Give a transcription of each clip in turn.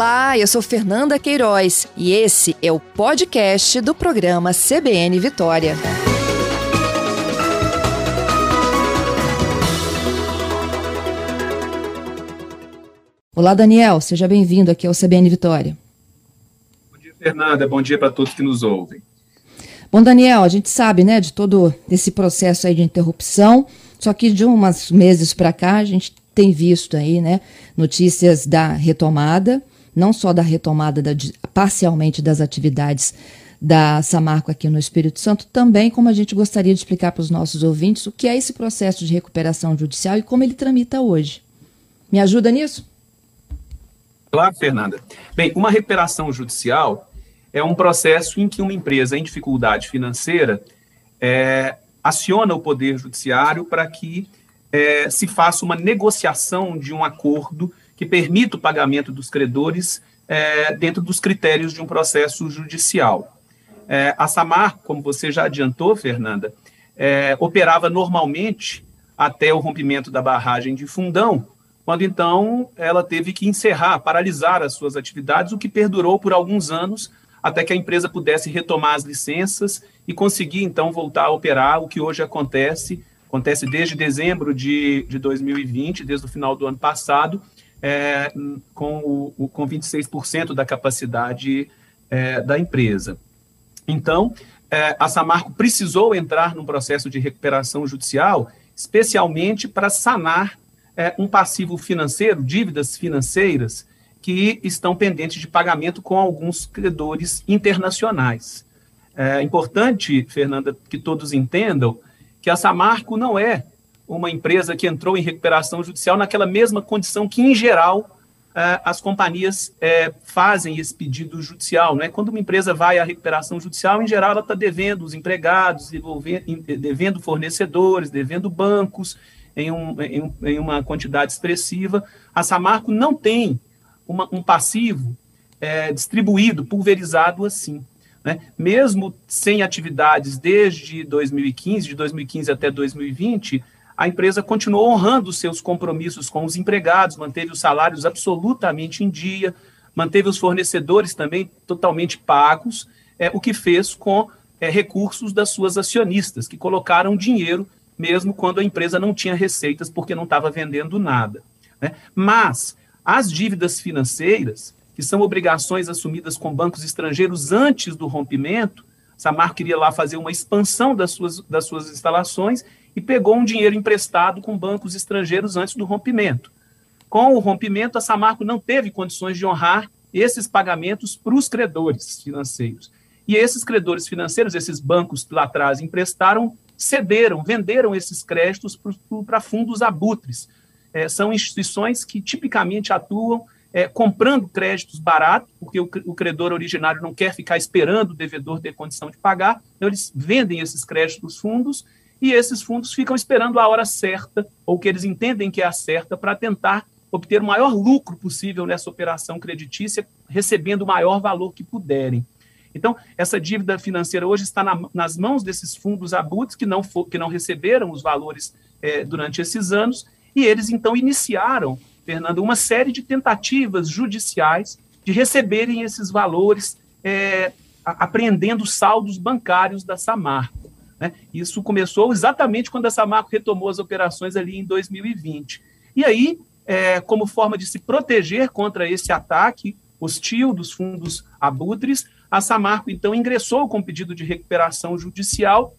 Olá, eu sou Fernanda Queiroz e esse é o podcast do programa CBN Vitória. Olá, Daniel, seja bem-vindo aqui ao CBN Vitória. Bom dia, Fernanda. Bom dia para todos que nos ouvem. Bom, Daniel, a gente sabe, né, de todo esse processo aí de interrupção, só que de uns meses para cá a gente tem visto aí, né, notícias da retomada, não só da retomada da, parcialmente das atividades da Samarco aqui no Espírito Santo, também como a gente gostaria de explicar para os nossos ouvintes o que é esse processo de recuperação judicial e como ele tramita hoje. Me ajuda nisso? Claro, Fernanda. Bem, uma recuperação judicial é um processo em que uma empresa em dificuldade financeira é, aciona o Poder Judiciário para que é, se faça uma negociação de um acordo que permita o pagamento dos credores é, dentro dos critérios de um processo judicial. É, a Samar, como você já adiantou, Fernanda, é, operava normalmente até o rompimento da barragem de Fundão, quando então ela teve que encerrar, paralisar as suas atividades, o que perdurou por alguns anos até que a empresa pudesse retomar as licenças e conseguir então voltar a operar, o que hoje acontece acontece desde dezembro de, de 2020, desde o final do ano passado, é, com, o, com 26% da capacidade é, da empresa. Então, é, a Samarco precisou entrar num processo de recuperação judicial, especialmente para sanar é, um passivo financeiro, dívidas financeiras, que estão pendentes de pagamento com alguns credores internacionais. É importante, Fernanda, que todos entendam que a Samarco não é uma empresa que entrou em recuperação judicial naquela mesma condição que, em geral, é, as companhias é, fazem esse pedido judicial. Né? Quando uma empresa vai à recuperação judicial, em geral, ela está devendo os empregados, devendo fornecedores, devendo bancos, em, um, uma quantidade expressiva. A Samarco não tem um passivo distribuído, pulverizado assim. Né? Mesmo sem atividades desde 2015, de 2015 até 2020, a empresa continuou honrando seus compromissos com os empregados, manteve os salários absolutamente em dia, manteve os fornecedores também totalmente pagos, é, o que fez com é, recursos das suas acionistas, que colocaram dinheiro mesmo quando a empresa não tinha receitas porque não estava vendendo nada. Né? Mas as dívidas financeiras, que são obrigações assumidas com bancos estrangeiros antes do rompimento, Samar queria lá fazer uma expansão das suas, das suas instalações e pegou um dinheiro emprestado com bancos estrangeiros antes do rompimento. Com o rompimento, a Samarco não teve condições de honrar esses pagamentos para os credores financeiros. E esses credores financeiros, esses bancos lá atrás emprestaram, cederam, venderam esses créditos para fundos abutres. É, são instituições que tipicamente atuam é, comprando créditos baratos, porque o, o, credor originário não quer ficar esperando o devedor ter condição de pagar, então eles vendem esses créditos fundos e esses fundos ficam esperando a hora certa, ou que eles entendem que é a certa, para tentar obter o maior lucro possível nessa operação creditícia, recebendo o maior valor que puderem. Então, essa dívida financeira hoje está na, nas mãos desses fundos abutres que não, for, que não receberam os valores é, durante esses anos, e eles então iniciaram Fernando, uma série de tentativas judiciais de receberem esses valores, é, apreendendo saldos bancários da Samarco. Né? Isso começou exatamente quando a Samarco retomou as operações ali em 2020. E aí, é, como forma de se proteger contra esse ataque hostil dos fundos abutres, a Samarco então ingressou com pedido de recuperação judicial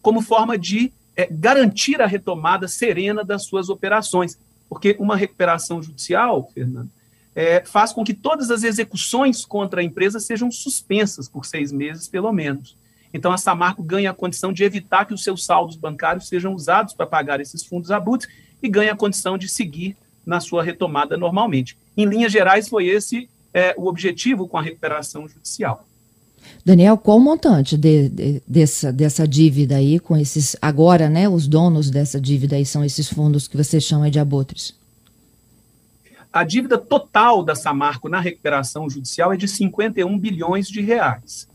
como forma de é, garantir a retomada serena das suas operações. Porque uma recuperação judicial, Fernando, é, faz com que todas as execuções contra a empresa sejam suspensas por seis meses, pelo menos. Então, a Samarco ganha a condição de evitar que os seus saldos bancários sejam usados para pagar esses fundos abutres e ganha a condição de seguir na sua retomada normalmente. Em linhas gerais, foi esse é, o objetivo com a recuperação judicial. Daniel, qual o montante de, de, dessa, dessa dívida aí, com esses. Agora, né? Os donos dessa dívida aí são esses fundos que você chama de abutres? A dívida total da Samarco na recuperação judicial é de 51 bilhões de reais.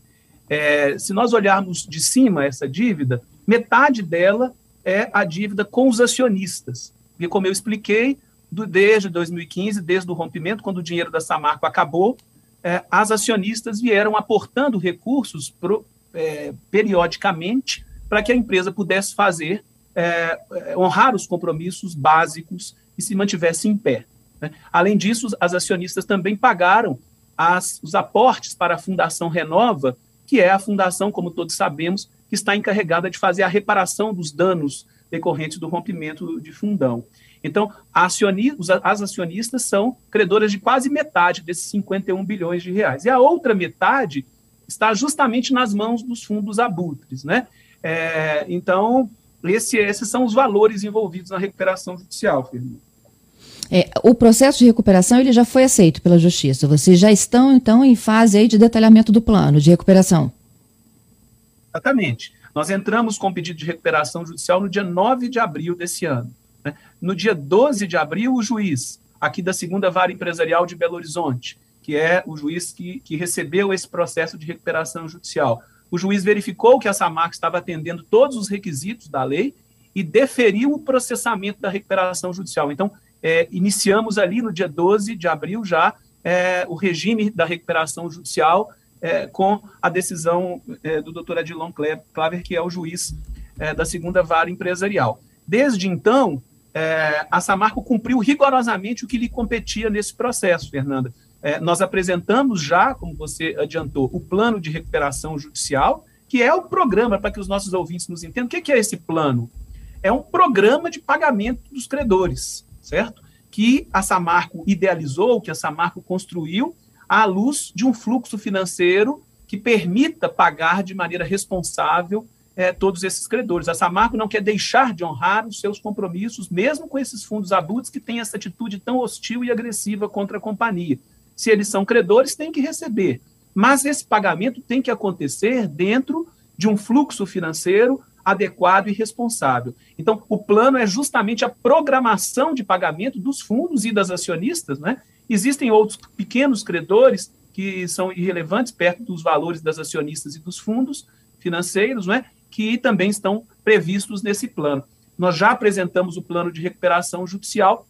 É, se nós olharmos de cima essa dívida, metade dela é a dívida com os acionistas. Porque, como eu expliquei, do, desde 2015, desde o rompimento, quando o dinheiro da Samarco acabou, é, as acionistas vieram aportando recursos pro, é, periodicamente para que a empresa pudesse fazer, é, é, honrar os compromissos básicos e se mantivesse em pé. Né? Além disso, as acionistas também pagaram as, os aportes para a Fundação Renova, que é a fundação, como todos sabemos, que está encarregada de fazer a reparação dos danos decorrentes do rompimento de fundão. Então, as acionistas são credoras de quase metade desses 51 bilhões de reais. E a outra metade está justamente nas mãos dos fundos abutres. Né? É, então, esse, esses são os valores envolvidos na recuperação judicial, Fernando. É, o processo de recuperação ele já foi aceito pela Justiça. Vocês já estão, então, em fase aí de detalhamento do plano de recuperação. Exatamente. Nós entramos com pedido de recuperação judicial no dia 9 de abril desse ano. Né? No dia 12 de abril, o juiz, aqui da segunda vara empresarial de Belo Horizonte, que é o juiz que, que recebeu esse processo de recuperação judicial, o juiz verificou que a SAMAC estava atendendo todos os requisitos da lei e deferiu o processamento da recuperação judicial. Então, é, iniciamos ali no dia 12 de abril já é, o regime da recuperação judicial é, com a decisão é, do doutor Adilon Claver, que é o juiz é, da segunda vara empresarial. Desde então, é, a Samarco cumpriu rigorosamente o que lhe competia nesse processo, Fernanda. nós apresentamos já, como você adiantou, o plano de recuperação judicial, que é o programa, para que os nossos ouvintes nos entendam, o que é esse plano? É um programa de pagamento dos credores certo? Que a Samarco idealizou, que a Samarco construiu à luz de um fluxo financeiro que permita pagar de maneira responsável é, todos esses credores. A Samarco não quer deixar de honrar os seus compromissos, mesmo com esses fundos abutres que têm essa atitude tão hostil e agressiva contra a companhia. Se eles são credores, têm que receber. Mas esse pagamento tem que acontecer dentro de um fluxo financeiro adequado e responsável. Então, o plano é justamente a programação de pagamento dos fundos e das acionistas. Né? Existem outros pequenos credores que são irrelevantes perto dos valores das acionistas e dos fundos financeiros, né? que também estão previstos nesse plano. Nós já apresentamos o plano de recuperação judicial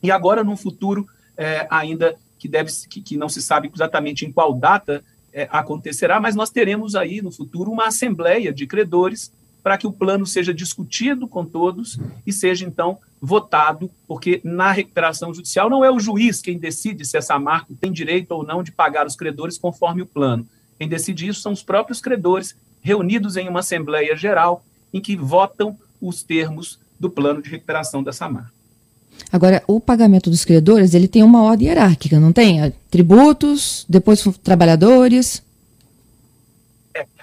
e agora, num futuro é, ainda que, deve, que, que não se sabe exatamente em qual data é, acontecerá, mas nós teremos aí no futuro uma assembleia de credores para que o plano seja discutido com todos e seja, então, votado, porque na recuperação judicial não é o juiz quem decide se essa marca tem direito ou não de pagar os credores conforme o plano. Quem decide isso são os próprios credores, reunidos em uma Assembleia Geral, em que votam os termos do plano de recuperação dessa marca. Agora, o pagamento dos credores, ele tem uma ordem hierárquica, não tem? Tributos, depois trabalhadores.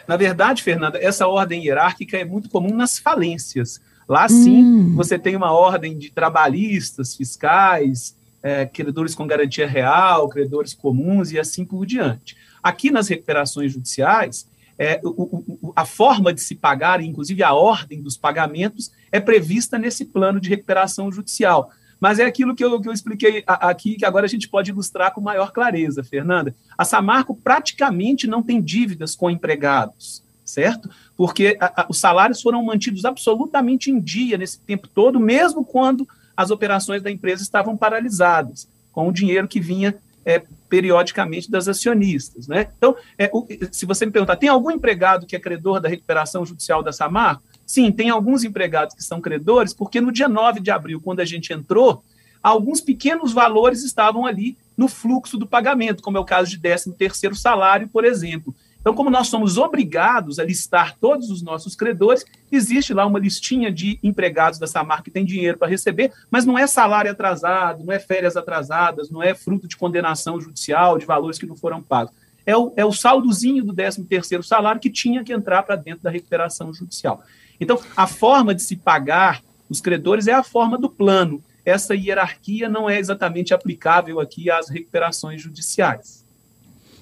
Na verdade, Fernanda, essa ordem hierárquica é muito comum nas falências. Lá sim, hum. você tem uma ordem de trabalhistas, fiscais, é, credores com garantia real, credores comuns e assim por diante. Aqui nas recuperações judiciais, é, o, o, a forma de se pagar, inclusive a ordem dos pagamentos, é prevista nesse plano de recuperação judicial. Mas é aquilo que eu, que eu expliquei aqui, que agora a gente pode ilustrar com maior clareza, Fernanda. A Samarco praticamente não tem dívidas com empregados, certo? Porque a, a, os salários foram mantidos absolutamente em dia nesse tempo todo, mesmo quando as operações da empresa estavam paralisadas, com o dinheiro que vinha é, periodicamente das acionistas. Né? Então, é, o, se você me perguntar, tem algum empregado que é credor da recuperação judicial da Samarco? Sim, tem alguns empregados que são credores, porque no dia 9 de abril, quando a gente entrou, alguns pequenos valores estavam ali no fluxo do pagamento, como é o caso de 13 terceiro salário, por exemplo. Então, como nós somos obrigados a listar todos os nossos credores, existe lá uma listinha de empregados da Samar que tem dinheiro para receber, mas não é salário atrasado, não é férias atrasadas, não é fruto de condenação judicial, de valores que não foram pagos. É o, é o saldozinho do 13 terceiro salário que tinha que entrar para dentro da recuperação judicial. Então, a forma de se pagar os credores é a forma do plano. Essa hierarquia não é exatamente aplicável aqui às recuperações judiciais.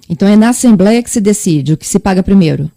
Então, é na Assembleia que se decide o que se paga primeiro?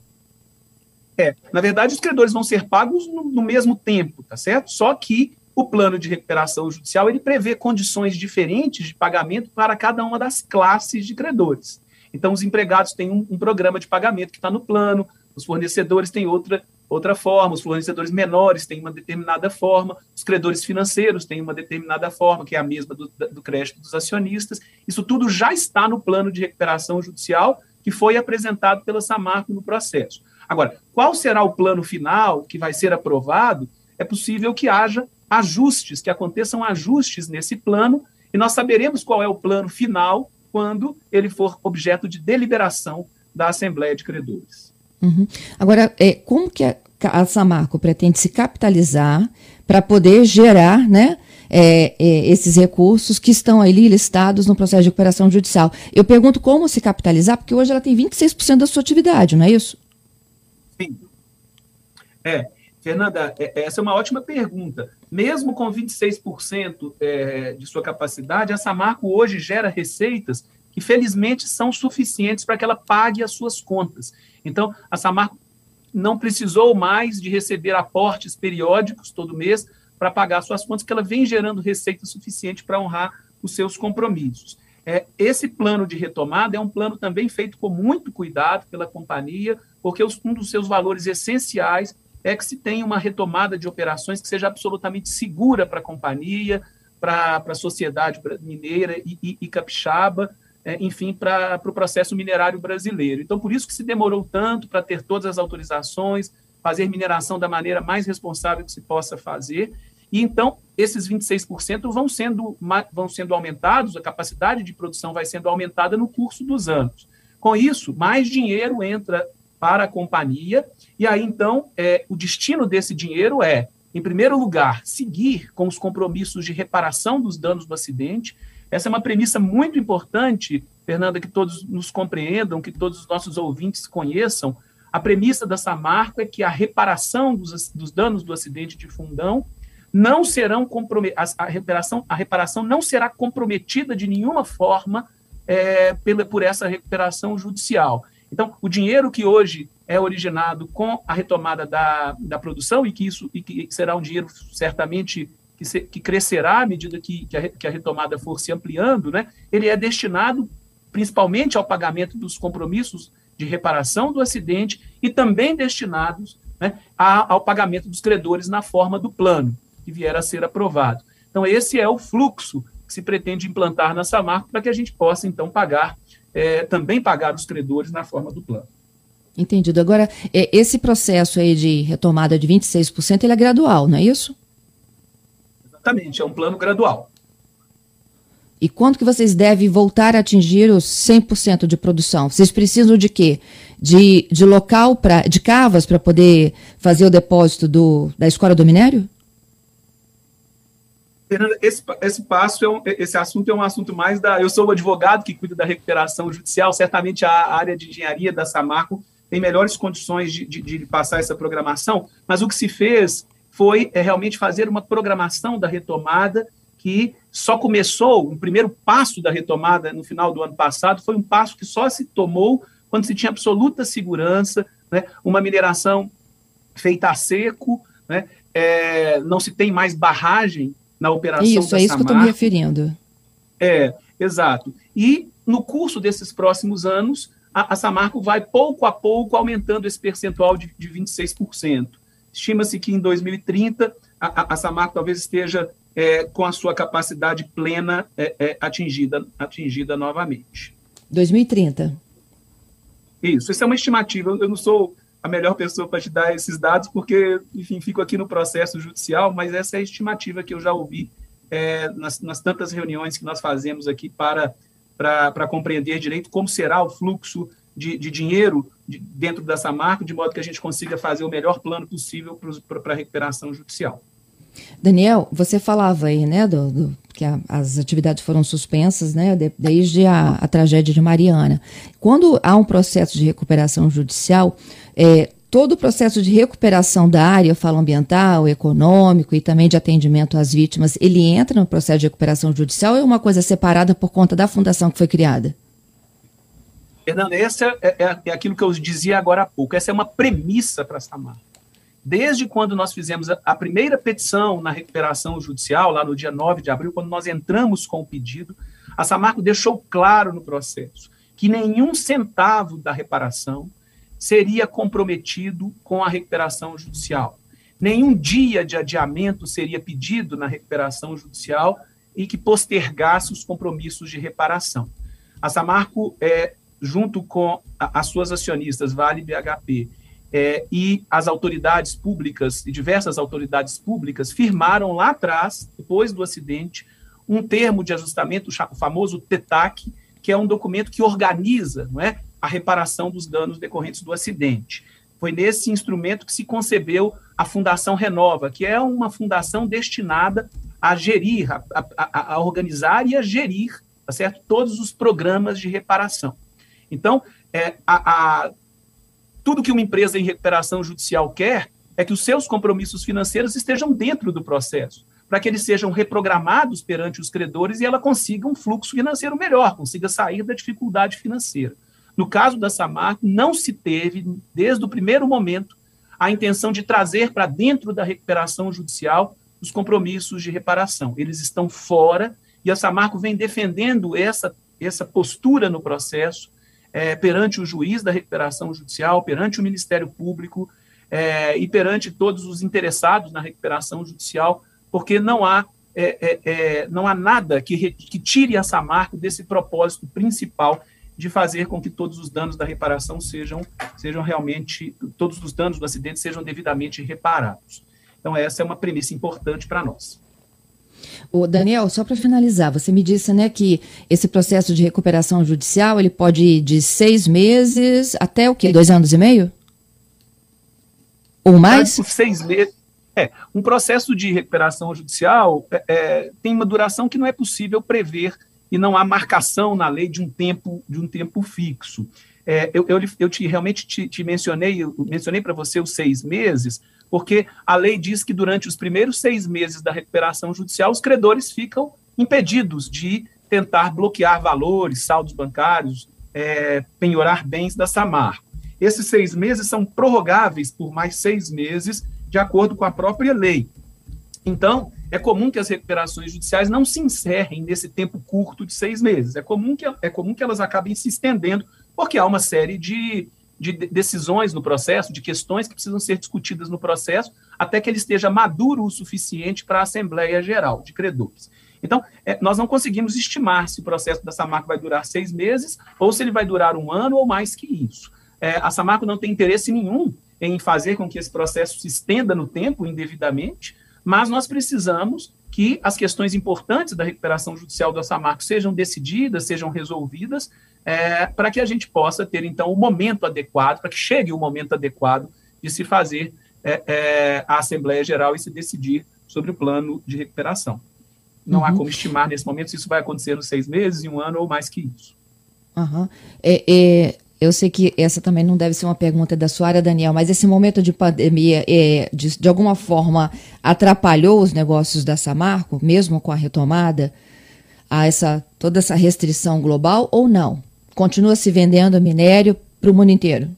É, na verdade, os credores vão ser pagos no, no mesmo tempo, tá certo? Só que o plano de recuperação judicial ele prevê condições diferentes de pagamento para cada uma das classes de credores. Então, os empregados têm um, um programa de pagamento que está no plano, os fornecedores têm outra outra forma, os fornecedores menores têm uma determinada forma, os credores financeiros têm uma determinada forma, que é a mesma do, do crédito dos acionistas. Isso tudo já está no plano de recuperação judicial que foi apresentado pela Samarco no processo. Agora, qual será o plano final que vai ser aprovado? É possível que haja ajustes, que aconteçam ajustes nesse plano, e nós saberemos qual é o plano final quando ele for objeto de deliberação da Assembleia de Credores. Uhum. Agora, é, como que a, a Samarco pretende se capitalizar para poder gerar né, é, é, esses recursos que estão ali listados no processo de recuperação judicial? Eu pergunto como se capitalizar, porque hoje ela tem 26% da sua atividade, não é isso? Sim. É, Fernanda, é, essa é uma ótima pergunta. Mesmo com 26% é, de sua capacidade, a Samarco hoje gera receitas que felizmente são suficientes para que ela pague as suas contas. Então, a Samarco não precisou mais de receber aportes periódicos todo mês para pagar suas contas, que ela vem gerando receita suficiente para honrar os seus compromissos. É, esse plano de retomada é um plano também feito com muito cuidado pela companhia, porque os, um dos seus valores essenciais é que se tenha uma retomada de operações que seja absolutamente segura para a companhia, para a sociedade mineira e, e, e capixaba, é, enfim, para o pro processo minerário brasileiro. Então, por isso que se demorou tanto para ter todas as autorizações, fazer mineração da maneira mais responsável que se possa fazer. E então, esses 26% vão sendo, vão sendo aumentados, a capacidade de produção vai sendo aumentada no curso dos anos. Com isso, mais dinheiro entra para a companhia, e aí então é, o destino desse dinheiro é, em primeiro lugar, seguir com os compromissos de reparação dos danos do acidente, essa é uma premissa muito importante, Fernanda, que todos nos compreendam, que todos os nossos ouvintes conheçam. A premissa da Samarco é que a reparação dos, dos danos do acidente de Fundão não serão comprometidos, a, reparação, a reparação não será comprometida de nenhuma forma é, pela, por essa recuperação judicial. Então, o dinheiro que hoje é originado com a retomada da, da produção e que isso e que será um dinheiro certamente que, se, que crescerá à medida que, que, a, que a retomada for se ampliando, né, ele é destinado principalmente ao pagamento dos compromissos de reparação do acidente e também destinados né, ao pagamento dos credores na forma do plano que vier a ser aprovado. Então, esse é o fluxo que se pretende implantar na Samarco para que a gente possa, então, pagar, é, também pagar os credores na forma do plano. Entendido. Agora, é, esse processo aí de retomada de 26%, ele é gradual, não é isso? Exatamente, é um plano gradual. E quando que vocês devem voltar a atingir os 100% de produção? Vocês precisam de quê? De, de local, pra, de cavas para poder fazer o depósito do, da escola do minério? Fernanda, esse, esse passo, é um, esse assunto é um assunto mais da... Eu sou o advogado que cuida da recuperação judicial, certamente a área de engenharia da Samarco tem melhores condições de, de, de passar essa programação, mas o que se fez foi é, realmente fazer uma programação da retomada que só começou, o primeiro passo da retomada no final do ano passado foi um passo que só se tomou quando se tinha absoluta segurança, né, uma mineração feita a seco, né, é, não se tem mais barragem na operação Isso, é isso que eu estou me referindo. É, exato. E no curso desses próximos anos, a, a Samarco vai pouco a pouco aumentando esse percentual de, de 26%. Estima-se que em 2030 a, a Samarco talvez esteja é, com a sua capacidade plena é, é, atingida, atingida novamente. 2030. Isso, isso é uma estimativa. Eu não sou a melhor pessoa para te dar esses dados, porque, enfim, fico aqui no processo judicial, mas essa é a estimativa que eu já ouvi é, nas, nas, tantas reuniões que nós fazemos aqui para, para, para compreender direito como será o fluxo de, de dinheiro de, dentro dessa marca, de modo que a gente consiga fazer o melhor plano possível para a recuperação judicial. Daniel, você falava aí, né, do, do que a, as atividades foram suspensas, né, de, desde a, a, tragédia de Mariana. Quando há um processo de recuperação judicial, é, todo o processo de recuperação da área, falo ambiental, econômico e também de atendimento às vítimas, ele entra no processo de recuperação judicial ou é uma coisa separada por conta da fundação que foi criada? Fernando, essa é, é, é, aquilo que eu dizia agora há pouco. Essa é uma premissa para a Samar. Desde quando nós fizemos a, a, primeira petição na recuperação judicial, lá no dia 9 de abril, quando nós entramos com o pedido, a Samarco deixou claro no processo que nenhum centavo da reparação seria comprometido com a recuperação judicial. Nenhum dia de adiamento seria pedido na recuperação judicial e que postergasse os compromissos de reparação. A Samarco, é, junto com a, as suas acionistas, Vale BHP, é, e as autoridades públicas, e diversas autoridades públicas, firmaram lá atrás, depois do acidente, um termo de ajustamento, o famoso TETAC, que é um documento que organiza não é, a reparação dos danos decorrentes do acidente. Foi nesse instrumento que se concebeu a Fundação Renova, que é uma fundação destinada a gerir, a, a, a organizar e a gerir, tá certo? Todos os programas de reparação. Então, é, a, a, tudo que uma empresa em recuperação judicial quer é que os seus compromissos financeiros estejam dentro do processo, para que eles sejam reprogramados perante os credores e ela consiga um fluxo financeiro melhor, consiga sair da dificuldade financeira. No caso da Samarco, não se teve, desde o primeiro momento, a intenção de trazer para dentro da recuperação judicial os compromissos de reparação. Eles estão fora e a Samarco vem defendendo essa, essa postura no processo é, perante o juiz da recuperação judicial, perante o Ministério Público é, e perante todos os interessados na recuperação judicial, porque não há, é, é, é não há nada que, que tire a Samarco desse propósito principal de fazer com que todos os danos da reparação sejam, sejam realmente, todos os danos do acidente sejam devidamente reparados. Então, essa é uma premissa importante para nós. O Daniel, só para finalizar, você me disse né, que esse processo de recuperação judicial ele pode ir de seis meses até o quê? Dois anos e meio? Ou mais? Seis meses. É, um processo de recuperação judicial é, é, tem uma duração que não é possível prever e não há marcação na lei de um tempo de um tempo fixo. É, eu, eu, eu te, realmente te, te mencionei, mencionei para você os seis meses, porque a lei diz que durante os primeiros seis meses da recuperação judicial, os credores ficam impedidos de tentar bloquear valores, saldos bancários, é, penhorar bens da Samar. Esses seis meses são prorrogáveis por mais seis meses, de acordo com a própria lei. Então, é comum que as recuperações judiciais não se encerrem nesse tempo curto de seis meses. É comum que, é comum que elas acabem se estendendo, porque há uma série de, de decisões no processo, de questões que precisam ser discutidas no processo, até que ele esteja maduro o suficiente para a Assembleia Geral de Credores. Então, é, nós não conseguimos estimar se o processo da Samarco vai durar seis meses ou se ele vai durar um ano ou mais que isso. É, a Samarco não tem interesse nenhum em fazer com que esse processo se estenda no tempo indevidamente, mas nós precisamos que as questões importantes da recuperação judicial da Samarco sejam decididas, sejam resolvidas, é, para que a gente possa ter, então, o momento adequado, para que chegue o momento adequado de se fazer é, é, a Assembleia Geral e se decidir sobre o plano de recuperação. Não uhum. há como estimar nesse momento se isso vai acontecer nos seis meses, em um ano ou mais que isso. Uhum. Eu sei que essa também não deve ser uma pergunta da sua área, Daniel, mas esse momento de pandemia, é, de, de alguma forma, atrapalhou os negócios da Samarco, mesmo com a retomada, a essa, toda essa restrição global, ou não? Continua se vendendo minério para o mundo inteiro?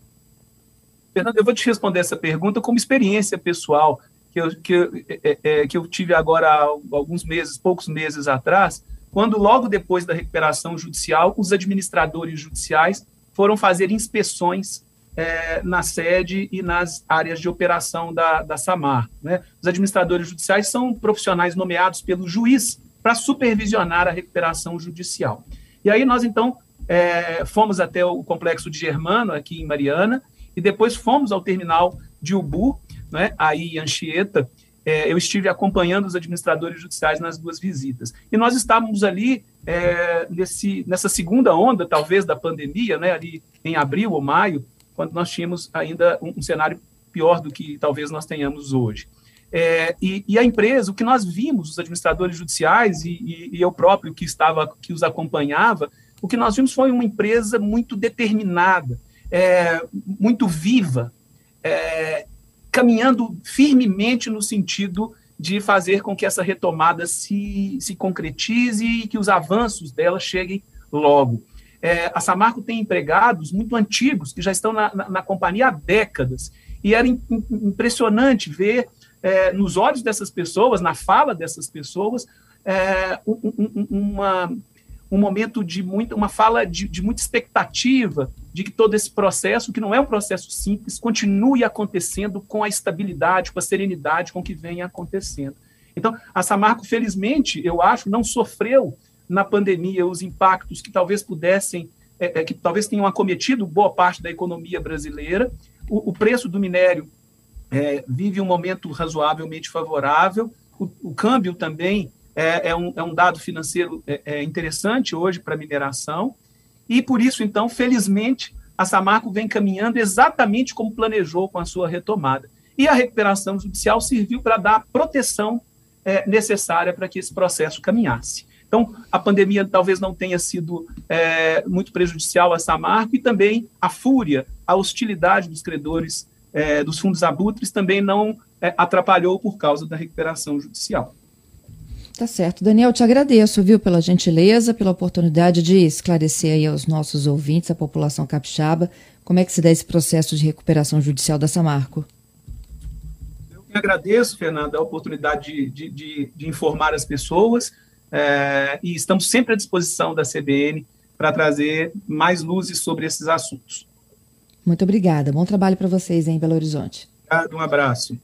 Fernando, eu vou te responder essa pergunta como experiência pessoal que eu, que, eu, é, é, que eu tive agora há alguns meses, poucos meses atrás, quando logo depois da recuperação judicial, os administradores judiciais foram fazer inspeções é, na sede e nas áreas de operação da, da SAMAR. Né? Os administradores judiciais são profissionais nomeados pelo juiz para supervisionar a recuperação judicial. E aí nós, então, é, fomos até o complexo de Germano, aqui em Mariana, e depois fomos ao terminal de Ubu, né, aí em Anchieta. É, eu estive acompanhando os administradores judiciais nas duas visitas. E nós estávamos ali é, nesse, nessa segunda onda, talvez, da pandemia, né, ali em abril ou maio, quando nós tínhamos ainda um, um cenário pior do que talvez nós tenhamos hoje. É, e, e, a empresa, o que nós vimos, os administradores judiciais e, e, e, eu próprio que estava, que os acompanhava, o que nós vimos foi uma empresa muito determinada, é, muito viva, é, caminhando firmemente no sentido de fazer com que essa retomada se, se concretize e que os avanços dela cheguem logo. É, a Samarco tem empregados muito antigos que já estão na, na, na companhia há décadas, e era in, impressionante ver é, nos olhos dessas pessoas, na fala dessas pessoas, é, um, um, uma, um momento de muita, uma fala de, de muita expectativa de que todo esse processo, que não é um processo simples, continue acontecendo com a estabilidade, com a serenidade com que vem acontecendo. Então, a Samarco, felizmente, eu acho, não sofreu na pandemia os impactos que talvez pudessem, é, é, que talvez tenham acometido boa parte da economia brasileira. O, o preço do minério é, vive um momento razoavelmente favorável, o, o câmbio também é, é, um, é, um, dado financeiro é, é interessante hoje para mineração, e por isso, então, felizmente, a Samarco vem caminhando exatamente como planejou com a sua retomada. E a recuperação judicial serviu para dar a proteção é, necessária para que esse processo caminhasse. Então, a pandemia talvez não tenha sido é, muito prejudicial a Samarco e também a fúria, a hostilidade dos credores é, dos fundos abutres também não é, atrapalhou por causa da recuperação judicial. Tá certo. Daniel, te agradeço, viu, pela gentileza, pela oportunidade de esclarecer aí aos nossos ouvintes, a população capixaba, como é que se dá esse processo de recuperação judicial da Samarco. Eu que agradeço, Fernanda, a oportunidade de, de, de, de informar as pessoas é, e estamos sempre à disposição da CBN para trazer mais luzes sobre esses assuntos. Muito obrigada. Bom trabalho para vocês em Belo Horizonte. Um abraço.